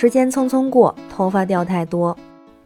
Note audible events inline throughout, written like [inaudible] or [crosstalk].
时间匆匆过，头发掉太多。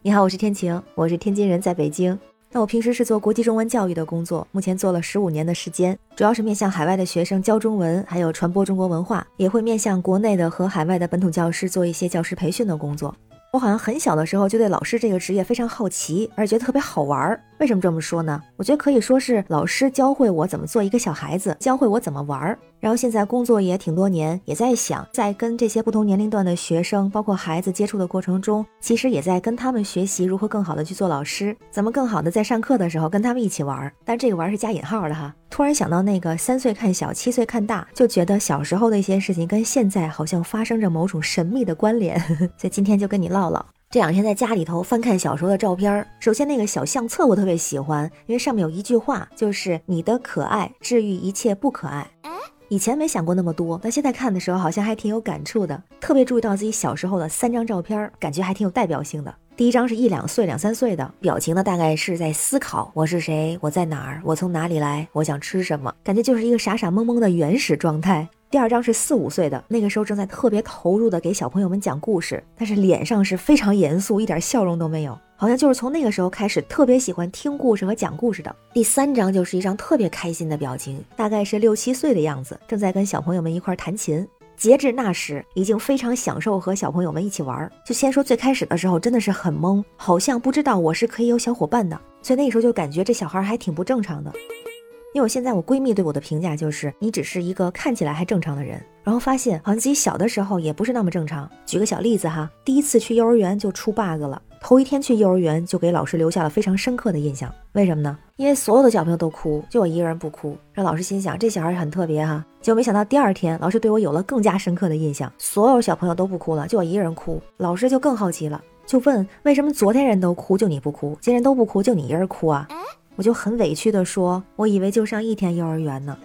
你好，我是天晴，我是天津人，在北京。那我平时是做国际中文教育的工作，目前做了十五年的时间，主要是面向海外的学生教中文，还有传播中国文化，也会面向国内的和海外的本土教师做一些教师培训的工作。我好像很小的时候就对老师这个职业非常好奇，而且觉得特别好玩儿。为什么这么说呢？我觉得可以说是老师教会我怎么做一个小孩子，教会我怎么玩儿。然后现在工作也挺多年，也在想，在跟这些不同年龄段的学生，包括孩子接触的过程中，其实也在跟他们学习如何更好的去做老师，怎么更好的在上课的时候跟他们一起玩儿。但这个玩儿是加引号的哈。突然想到那个三岁看小，七岁看大，就觉得小时候的一些事情跟现在好像发生着某种神秘的关联。[laughs] 所以今天就跟你唠唠。这两天在家里头翻看小时候的照片，首先那个小相册我特别喜欢，因为上面有一句话，就是你的可爱治愈一切不可爱。以前没想过那么多，但现在看的时候好像还挺有感触的。特别注意到自己小时候的三张照片，感觉还挺有代表性的。第一张是一两岁、两三岁的，表情呢大概是在思考我是谁，我在哪儿，我从哪里来，我想吃什么，感觉就是一个傻傻懵懵的原始状态。第二张是四五岁的，那个时候正在特别投入的给小朋友们讲故事，但是脸上是非常严肃，一点笑容都没有。好像就是从那个时候开始特别喜欢听故事和讲故事的。第三张就是一张特别开心的表情，大概是六七岁的样子，正在跟小朋友们一块弹琴。截至那时，已经非常享受和小朋友们一起玩。就先说最开始的时候，真的是很懵，好像不知道我是可以有小伙伴的，所以那时候就感觉这小孩还挺不正常的。因为我现在我闺蜜对我的评价就是，你只是一个看起来还正常的人。然后发现好像自己小的时候也不是那么正常。举个小例子哈，第一次去幼儿园就出 bug 了。头一天去幼儿园就给老师留下了非常深刻的印象。为什么呢？因为所有的小朋友都哭，就我一个人不哭，让老师心想这小孩很特别哈。结果没想到第二天老师对我有了更加深刻的印象，所有小朋友都不哭了，就我一个人哭。老师就更好奇了，就问为什么昨天人都哭，就你不哭；今天都不哭，就你一个人哭啊？我就很委屈的说，我以为就上一天幼儿园呢，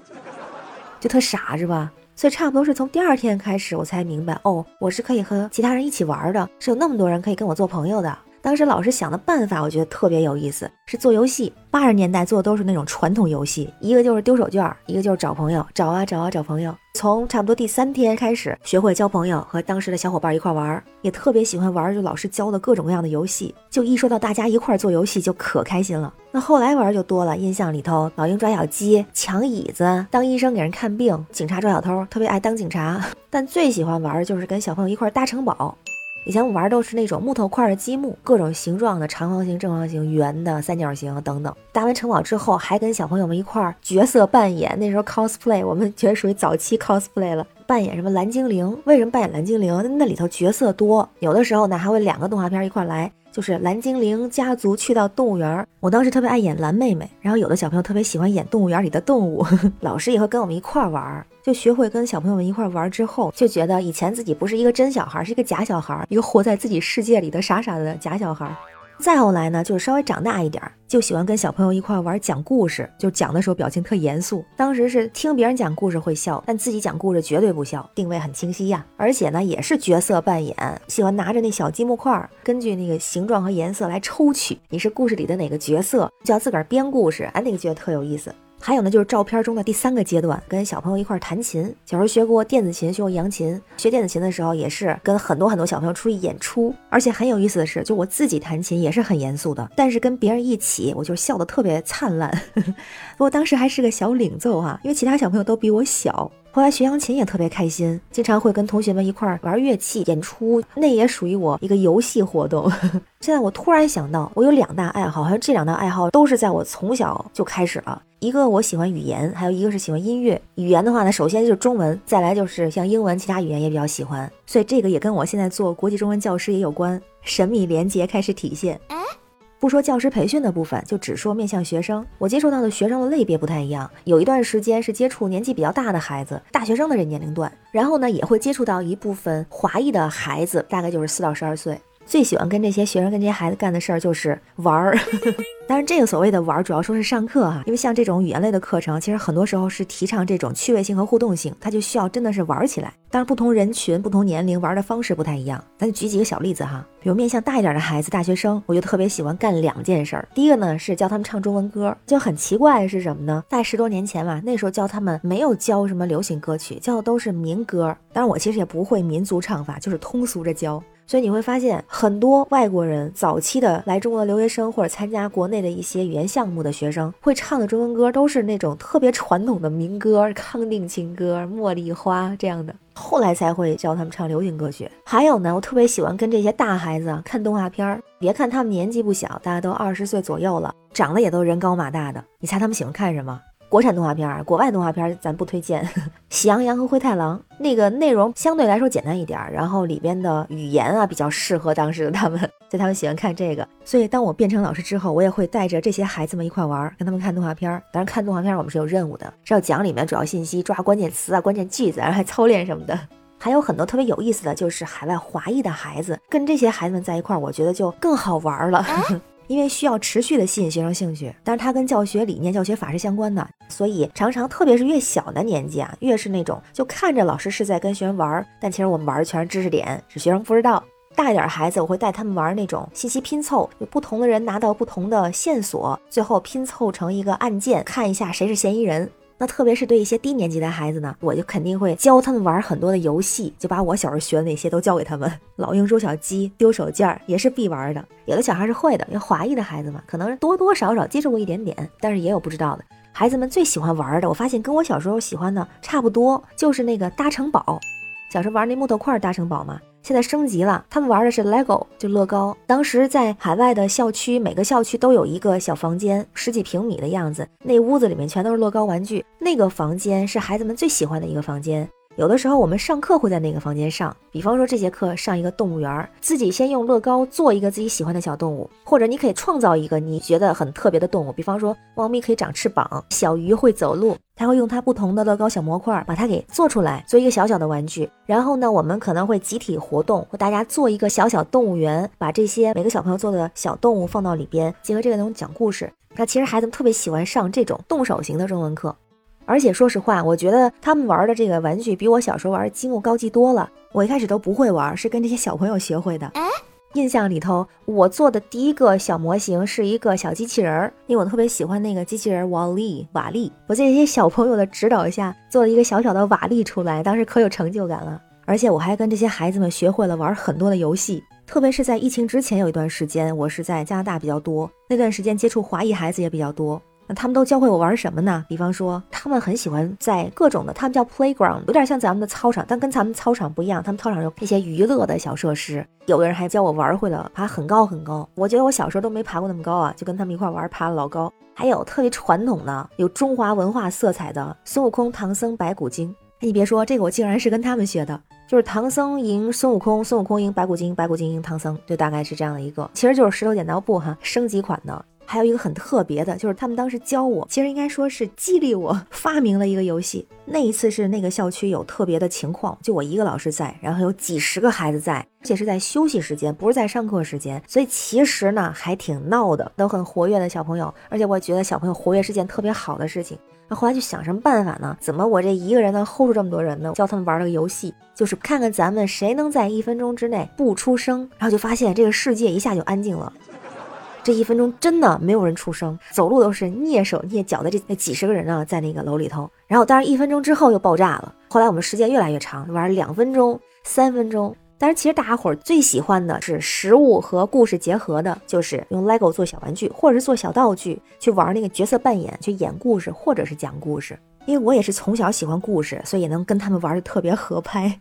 就特傻是吧？所以差不多是从第二天开始，我才明白哦，我是可以和其他人一起玩的，是有那么多人可以跟我做朋友的。当时老师想的办法，我觉得特别有意思，是做游戏。八十年代做的都是那种传统游戏，一个就是丢手绢，一个就是找朋友，找啊找啊找朋友。从差不多第三天开始，学会交朋友，和当时的小伙伴一块玩，也特别喜欢玩就老师教的各种各样的游戏。就一说到大家一块做游戏，就可开心了。那后来玩就多了，印象里头，老鹰抓小鸡、抢椅子、当医生给人看病、警察抓小偷，特别爱当警察。[laughs] 但最喜欢玩就是跟小朋友一块搭城堡。以前我玩都是那种木头块的积木，各种形状的，长方形、正方形、圆的、三角形等等。搭完城堡之后，还跟小朋友们一块儿角色扮演。那时候 cosplay，我们觉得属于早期 cosplay 了，扮演什么蓝精灵？为什么扮演蓝精灵？那里头角色多，有的时候呢还会两个动画片一块来，就是蓝精灵家族去到动物园儿。我当时特别爱演蓝妹妹，然后有的小朋友特别喜欢演动物园里的动物，[laughs] 老师也会跟我们一块儿玩儿。就学会跟小朋友们一块儿玩儿之后，就觉得以前自己不是一个真小孩，是一个假小孩，一个活在自己世界里的傻傻的假小孩。再后来呢，就是稍微长大一点，就喜欢跟小朋友一块玩讲故事。就讲的时候表情特严肃，当时是听别人讲故事会笑，但自己讲故事绝对不笑，定位很清晰呀。而且呢，也是角色扮演，喜欢拿着那小积木块，根据那个形状和颜色来抽取你是故事里的哪个角色，就要自个儿编故事。哎，那个觉得特有意思。还有呢，就是照片中的第三个阶段，跟小朋友一块弹琴。小时候学过电子琴，学过扬琴。学电子琴的时候，也是跟很多很多小朋友出去演出。而且很有意思的是，就我自己弹琴也是很严肃的，但是跟别人一起，我就笑得特别灿烂。[laughs] 不过当时还是个小领奏哈，因为其他小朋友都比我小。后来学扬琴也特别开心，经常会跟同学们一块儿玩乐器演出，那也属于我一个游戏活动。[laughs] 现在我突然想到，我有两大爱好，好像这两大爱好都是在我从小就开始了。一个我喜欢语言，还有一个是喜欢音乐。语言的话呢，首先就是中文，再来就是像英文，其他语言也比较喜欢。所以这个也跟我现在做国际中文教师也有关，神秘连接开始体现。不说教师培训的部分，就只说面向学生。我接触到的学生的类别不太一样，有一段时间是接触年纪比较大的孩子，大学生的这年龄段，然后呢也会接触到一部分华裔的孩子，大概就是四到十二岁。最喜欢跟这些学生、跟这些孩子干的事儿就是玩儿。[laughs] 当然，这个所谓的玩儿，主要说是上课哈，因为像这种语言类的课程，其实很多时候是提倡这种趣味性和互动性，它就需要真的是玩起来。当然，不同人群、不同年龄玩的方式不太一样。咱就举几个小例子哈，比如面向大一点的孩子，大学生，我就特别喜欢干两件事儿。第一个呢是教他们唱中文歌，就很奇怪是什么呢？在十多年前吧，那时候教他们没有教什么流行歌曲，教的都是民歌。当然，我其实也不会民族唱法，就是通俗着教。所以你会发现，很多外国人早期的来中国的留学生，或者参加国内的一些语言项目的学生，会唱的中文歌都是那种特别传统的民歌、康定情歌、茉莉花这样的。[laughs] 后来才会教他们唱流行歌曲。还有呢，我特别喜欢跟这些大孩子看动画片儿。别看他们年纪不小，大家都二十岁左右了，长得也都人高马大的。你猜他们喜欢看什么？国产动画片儿，国外动画片咱不推荐。[laughs] 喜羊羊和灰太狼那个内容相对来说简单一点，然后里边的语言啊比较适合当时的他们，[laughs] 所以他们喜欢看这个。所以当我变成老师之后，我也会带着这些孩子们一块玩，跟他们看动画片。当然看动画片我们是有任务的，是要讲里面主要信息，抓关键词啊、关键句子，然后还操练什么的。还有很多特别有意思的就是海外华裔的孩子，跟这些孩子们在一块儿，我觉得就更好玩了。[laughs] 因为需要持续的吸引学生兴趣，但是它跟教学理念、教学法是相关的，所以常常特别是越小的年纪啊，越是那种就看着老师是在跟学生玩，但其实我们玩的全是知识点，是学生不知道。大一点孩子，我会带他们玩那种信息拼凑，有不同的人拿到不同的线索，最后拼凑成一个案件，看一下谁是嫌疑人。那特别是对一些低年级的孩子呢，我就肯定会教他们玩很多的游戏，就把我小时候学的那些都教给他们。[laughs] 老鹰捉小鸡、丢手绢儿也是必玩的。有的小孩是会的，因为华裔的孩子嘛，可能多多少少接触过一点点，但是也有不知道的。孩子们最喜欢玩的，我发现跟我小时候喜欢的差不多，就是那个搭城堡。小时候玩那木头块大城堡嘛。现在升级了，他们玩的是 LEGO，就乐高。当时在海外的校区，每个校区都有一个小房间，十几平米的样子，那屋子里面全都是乐高玩具。那个房间是孩子们最喜欢的一个房间。有的时候我们上课会在那个房间上，比方说这节课上一个动物园，自己先用乐高做一个自己喜欢的小动物，或者你可以创造一个你觉得很特别的动物，比方说猫咪可以长翅膀，小鱼会走路，他会用它不同的乐高小模块把它给做出来，做一个小小的玩具。然后呢，我们可能会集体活动，或大家做一个小小动物园，把这些每个小朋友做的小动物放到里边，结合这个内容讲故事。那其实孩子们特别喜欢上这种动手型的中文课。而且说实话，我觉得他们玩的这个玩具比我小时候玩的积木高级多了。我一开始都不会玩，是跟这些小朋友学会的。印象里头，我做的第一个小模型是一个小机器人儿，因为我特别喜欢那个机器人瓦力。瓦力，我在这些小朋友的指导下做了一个小小的瓦力出来，当时可有成就感了。而且我还跟这些孩子们学会了玩很多的游戏，特别是在疫情之前有一段时间，我是在加拿大比较多，那段时间接触华裔孩子也比较多。那他们都教会我玩什么呢？比方说，他们很喜欢在各种的，他们叫 playground，有点像咱们的操场，但跟咱们操场不一样。他们操场有一些娱乐的小设施，有的人还教我玩会了爬很高很高。我觉得我小时候都没爬过那么高啊，就跟他们一块玩，爬了老高。还有特别传统的，有中华文化色彩的孙悟空、唐僧、白骨精。你别说，这个我竟然是跟他们学的，就是唐僧赢孙悟空，孙悟空赢白骨精，白骨精赢唐僧，就大概是这样的一个，其实就是石头剪刀布哈，升级款的。还有一个很特别的，就是他们当时教我，其实应该说是激励我 [laughs] 发明了一个游戏。那一次是那个校区有特别的情况，就我一个老师在，然后有几十个孩子在，而且是在休息时间，不是在上课时间，所以其实呢还挺闹的，都很活跃的小朋友。而且我觉得小朋友活跃是件特别好的事情。那后来就想什么办法呢？怎么我这一个人能 hold 住这么多人呢？教他们玩了个游戏，就是看看咱们谁能在一分钟之内不出声，然后就发现这个世界一下就安静了。这一分钟真的没有人出声，走路都是蹑手蹑脚的。这那几十个人啊，在那个楼里头。然后，当然一分钟之后又爆炸了。后来我们时间越来越长，玩两分钟、三分钟。但是其实大家伙儿最喜欢的是实物和故事结合的，就是用 LEGO 做小玩具，或者是做小道具去玩那个角色扮演，去演故事，或者是讲故事。因为我也是从小喜欢故事，所以也能跟他们玩的特别合拍。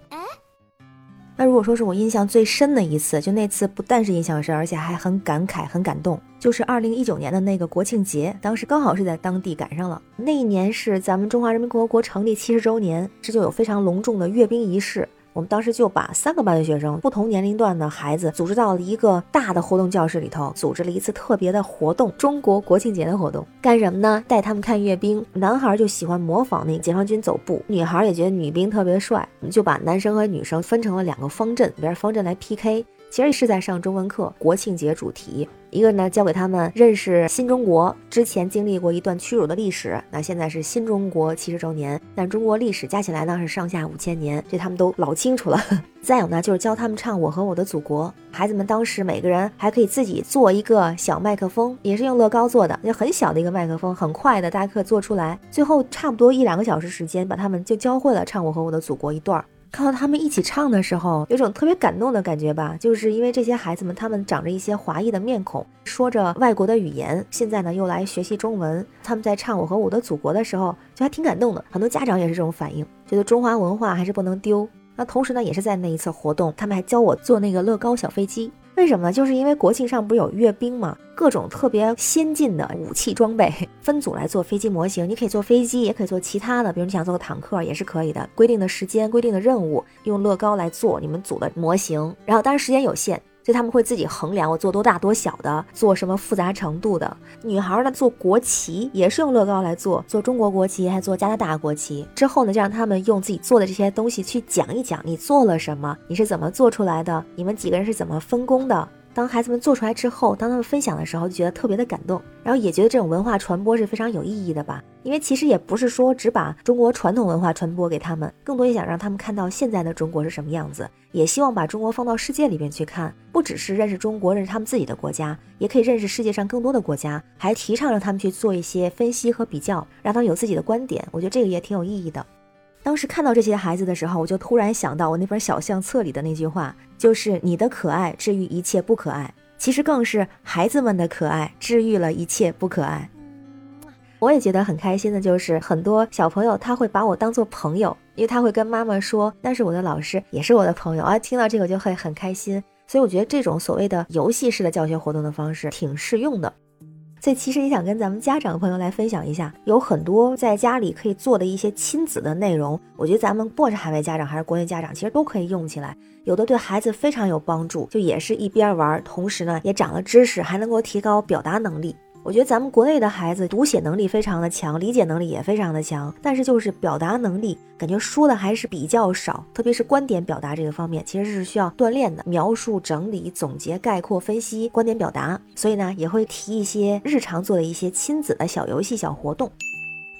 那如果说是我印象最深的一次，就那次不但是印象深，而且还很感慨、很感动，就是二零一九年的那个国庆节，当时刚好是在当地赶上了。那一年是咱们中华人民共和国成立七十周年，这就有非常隆重的阅兵仪式。我们当时就把三个班的学生，不同年龄段的孩子，组织到了一个大的活动教室里头，组织了一次特别的活动——中国国庆节的活动。干什么呢？带他们看阅兵。男孩就喜欢模仿那个解放军走步，女孩也觉得女兵特别帅，就把男生和女生分成了两个方阵，边方阵来 PK。其实是在上中文课，国庆节主题。一个呢，教给他们认识新中国之前经历过一段屈辱的历史。那现在是新中国七十周年，但中国历史加起来呢是上下五千年，这他们都老清楚了。[laughs] 再有呢，就是教他们唱《我和我的祖国》。孩子们当时每个人还可以自己做一个小麦克风，也是用乐高做的，就很小的一个麦克风，很快的大家可以做出来。最后差不多一两个小时时间，把他们就教会了唱《我和我的祖国》一段儿。看到他们一起唱的时候，有种特别感动的感觉吧。就是因为这些孩子们，他们长着一些华裔的面孔，说着外国的语言，现在呢又来学习中文。他们在唱《我和我的祖国》的时候，就还挺感动的。很多家长也是这种反应，觉得中华文化还是不能丢。那同时呢，也是在那一次活动，他们还教我做那个乐高小飞机。为什么呢？就是因为国庆上不是有阅兵嘛，各种特别先进的武器装备，分组来做飞机模型。你可以做飞机，也可以做其他的，比如你想做个坦克也是可以的。规定的时间、规定的任务，用乐高来做你们组的模型。然后当然时间有限。就他们会自己衡量我做多大多小的，做什么复杂程度的。女孩呢做国旗也是用乐高来做，做中国国旗还做加拿大国旗。之后呢就让他们用自己做的这些东西去讲一讲你做了什么，你是怎么做出来的，你们几个人是怎么分工的。当孩子们做出来之后，当他们分享的时候，就觉得特别的感动，然后也觉得这种文化传播是非常有意义的吧。因为其实也不是说只把中国传统文化传播给他们，更多也想让他们看到现在的中国是什么样子，也希望把中国放到世界里面去看，不只是认识中国，认识他们自己的国家，也可以认识世界上更多的国家，还提倡让他们去做一些分析和比较，让他们有自己的观点。我觉得这个也挺有意义的。当时看到这些孩子的时候，我就突然想到我那本小相册里的那句话，就是你的可爱治愈一切不可爱。其实更是孩子们的可爱治愈了一切不可爱。我也觉得很开心的，就是很多小朋友他会把我当做朋友，因为他会跟妈妈说，但是我的老师也是我的朋友啊。听到这个就会很开心。所以我觉得这种所谓的游戏式的教学活动的方式挺适用的。所以其实也想跟咱们家长朋友来分享一下，有很多在家里可以做的一些亲子的内容。我觉得咱们不管是海外家长还是国内家长，其实都可以用起来。有的对孩子非常有帮助，就也是一边玩，同时呢也长了知识，还能够提高表达能力。我觉得咱们国内的孩子读写能力非常的强，理解能力也非常的强，但是就是表达能力感觉说的还是比较少，特别是观点表达这个方面，其实是需要锻炼的。描述、整理、总结、概括、分析、观点表达，所以呢也会提一些日常做的一些亲子的小游戏、小活动。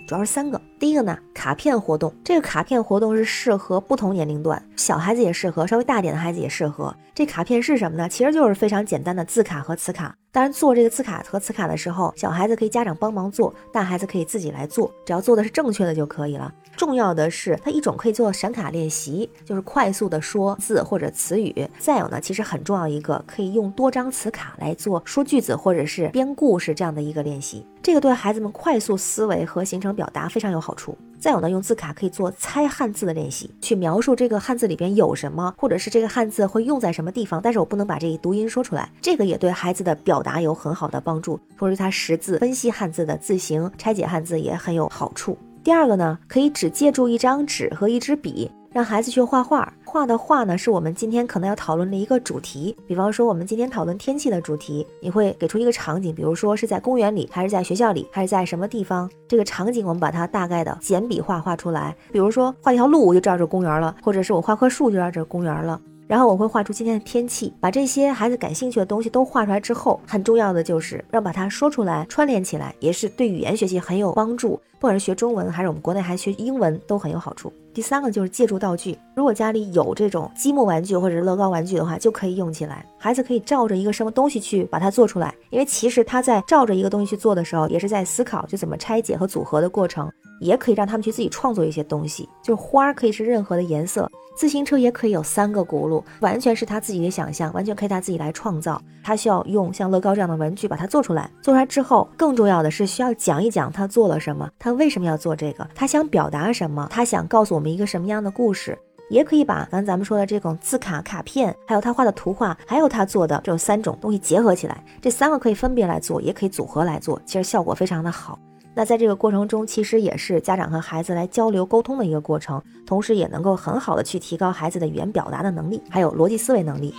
主要是三个，第一个呢，卡片活动。这个卡片活动是适合不同年龄段，小孩子也适合，稍微大点的孩子也适合。这卡片是什么呢？其实就是非常简单的字卡和词卡。当然，做这个字卡和词卡的时候，小孩子可以家长帮忙做，大孩子可以自己来做，只要做的是正确的就可以了。重要的是，它一种可以做闪卡练习，就是快速的说字或者词语；再有呢，其实很重要一个，可以用多张词卡来做说句子或者是编故事这样的一个练习。这个对孩子们快速思维和形成表达非常有好处。再有呢，用字卡可以做猜汉字的练习，去描述这个汉字里边有什么，或者是这个汉字会用在什么地方，但是我不能把这一读音说出来。这个也对孩子的表达有很好的帮助，或者他识字、分析汉字的字形、拆解汉字也很有好处。第二个呢，可以只借助一张纸和一支笔，让孩子去画画。画的画呢，是我们今天可能要讨论的一个主题。比方说，我们今天讨论天气的主题，你会给出一个场景，比如说是在公园里，还是在学校里，还是在什么地方？这个场景我们把它大概的简笔画画出来。比如说画一条路，我就知道这公园了；或者是我画棵树，就知道这公园了。然后我会画出今天的天气，把这些孩子感兴趣的东西都画出来之后，很重要的就是让把它说出来，串联起来，也是对语言学习很有帮助。不管是学中文，还是我们国内还学英文，都很有好处。第三个就是借助道具，如果家里有这种积木玩具或者是乐高玩具的话，就可以用起来。孩子可以照着一个什么东西去把它做出来，因为其实他在照着一个东西去做的时候，也是在思考就怎么拆解和组合的过程。也可以让他们去自己创作一些东西，就是花可以是任何的颜色，自行车也可以有三个轱辘，完全是他自己的想象，完全可以他自己来创造。他需要用像乐高这样的文具把它做出来，做出来之后，更重要的是需要讲一讲他做了什么，他为什么要做这个，他想表达什么，他想告诉我们一个什么样的故事。也可以把刚才咱们说的这种字卡、卡片，还有他画的图画，还有他做的这三种东西结合起来，这三个可以分别来做，也可以组合来做，其实效果非常的好。那在这个过程中，其实也是家长和孩子来交流沟通的一个过程，同时也能够很好的去提高孩子的语言表达的能力，还有逻辑思维能力。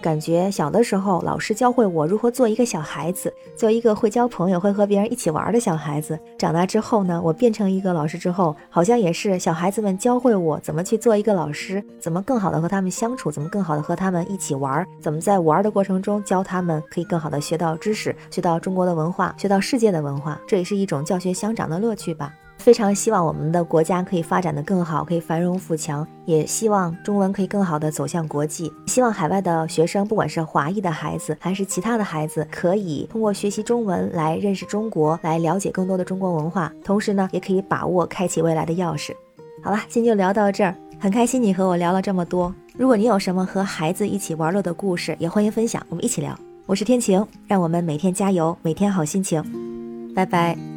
感觉小的时候，老师教会我如何做一个小孩子，做一个会交朋友、会和别人一起玩的小孩子。长大之后呢，我变成一个老师之后，好像也是小孩子们教会我怎么去做一个老师，怎么更好的和他们相处，怎么更好的和他们一起玩，怎么在玩的过程中教他们可以更好的学到知识，学到中国的文化，学到世界的文化。这也是一种教学相长的乐趣吧。非常希望我们的国家可以发展的更好，可以繁荣富强，也希望中文可以更好的走向国际。希望海外的学生，不管是华裔的孩子还是其他的孩子，可以通过学习中文来认识中国，来了解更多的中国文化，同时呢，也可以把握开启未来的钥匙。好了，今天就聊到这儿。很开心你和我聊了这么多。如果你有什么和孩子一起玩乐的故事，也欢迎分享，我们一起聊。我是天晴，让我们每天加油，每天好心情。拜拜。